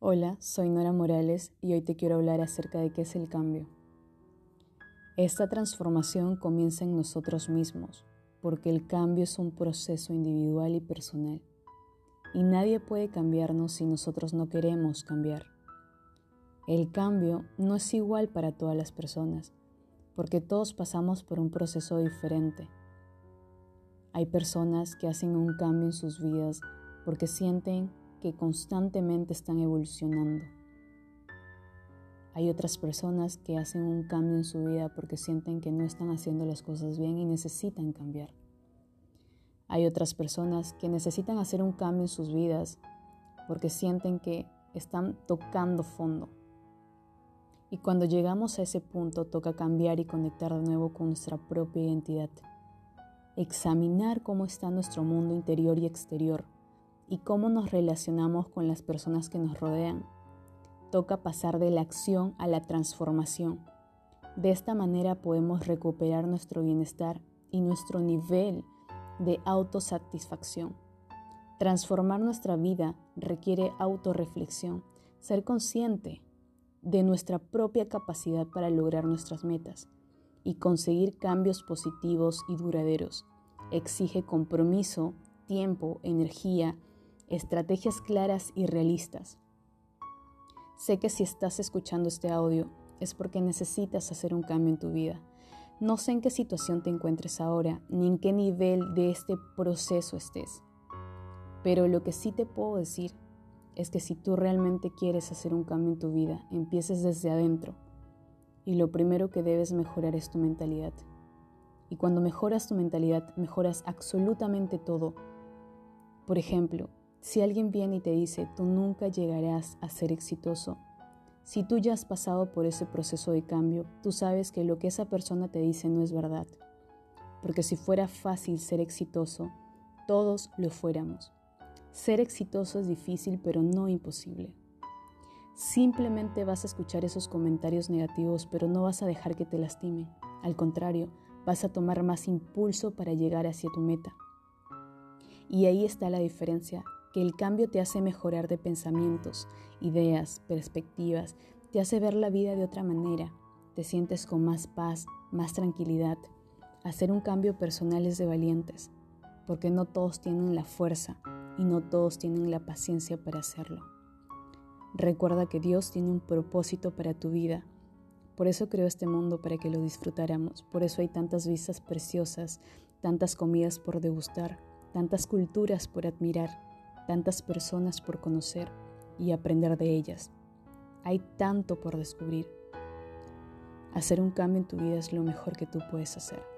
Hola, soy Nora Morales y hoy te quiero hablar acerca de qué es el cambio. Esta transformación comienza en nosotros mismos, porque el cambio es un proceso individual y personal, y nadie puede cambiarnos si nosotros no queremos cambiar. El cambio no es igual para todas las personas, porque todos pasamos por un proceso diferente. Hay personas que hacen un cambio en sus vidas porque sienten que constantemente están evolucionando. Hay otras personas que hacen un cambio en su vida porque sienten que no están haciendo las cosas bien y necesitan cambiar. Hay otras personas que necesitan hacer un cambio en sus vidas porque sienten que están tocando fondo. Y cuando llegamos a ese punto toca cambiar y conectar de nuevo con nuestra propia identidad. Examinar cómo está nuestro mundo interior y exterior y cómo nos relacionamos con las personas que nos rodean. Toca pasar de la acción a la transformación. De esta manera podemos recuperar nuestro bienestar y nuestro nivel de autosatisfacción. Transformar nuestra vida requiere autorreflexión, ser consciente de nuestra propia capacidad para lograr nuestras metas y conseguir cambios positivos y duraderos. Exige compromiso, tiempo, energía estrategias claras y realistas. Sé que si estás escuchando este audio es porque necesitas hacer un cambio en tu vida. No sé en qué situación te encuentres ahora, ni en qué nivel de este proceso estés. Pero lo que sí te puedo decir es que si tú realmente quieres hacer un cambio en tu vida, empieces desde adentro. Y lo primero que debes mejorar es tu mentalidad. Y cuando mejoras tu mentalidad, mejoras absolutamente todo. Por ejemplo, si alguien viene y te dice, tú nunca llegarás a ser exitoso, si tú ya has pasado por ese proceso de cambio, tú sabes que lo que esa persona te dice no es verdad. Porque si fuera fácil ser exitoso, todos lo fuéramos. Ser exitoso es difícil, pero no imposible. Simplemente vas a escuchar esos comentarios negativos, pero no vas a dejar que te lastimen. Al contrario, vas a tomar más impulso para llegar hacia tu meta. Y ahí está la diferencia que el cambio te hace mejorar de pensamientos, ideas, perspectivas, te hace ver la vida de otra manera, te sientes con más paz, más tranquilidad. Hacer un cambio personal es de valientes, porque no todos tienen la fuerza y no todos tienen la paciencia para hacerlo. Recuerda que Dios tiene un propósito para tu vida. Por eso creó este mundo para que lo disfrutáramos. Por eso hay tantas vistas preciosas, tantas comidas por degustar, tantas culturas por admirar tantas personas por conocer y aprender de ellas. Hay tanto por descubrir. Hacer un cambio en tu vida es lo mejor que tú puedes hacer.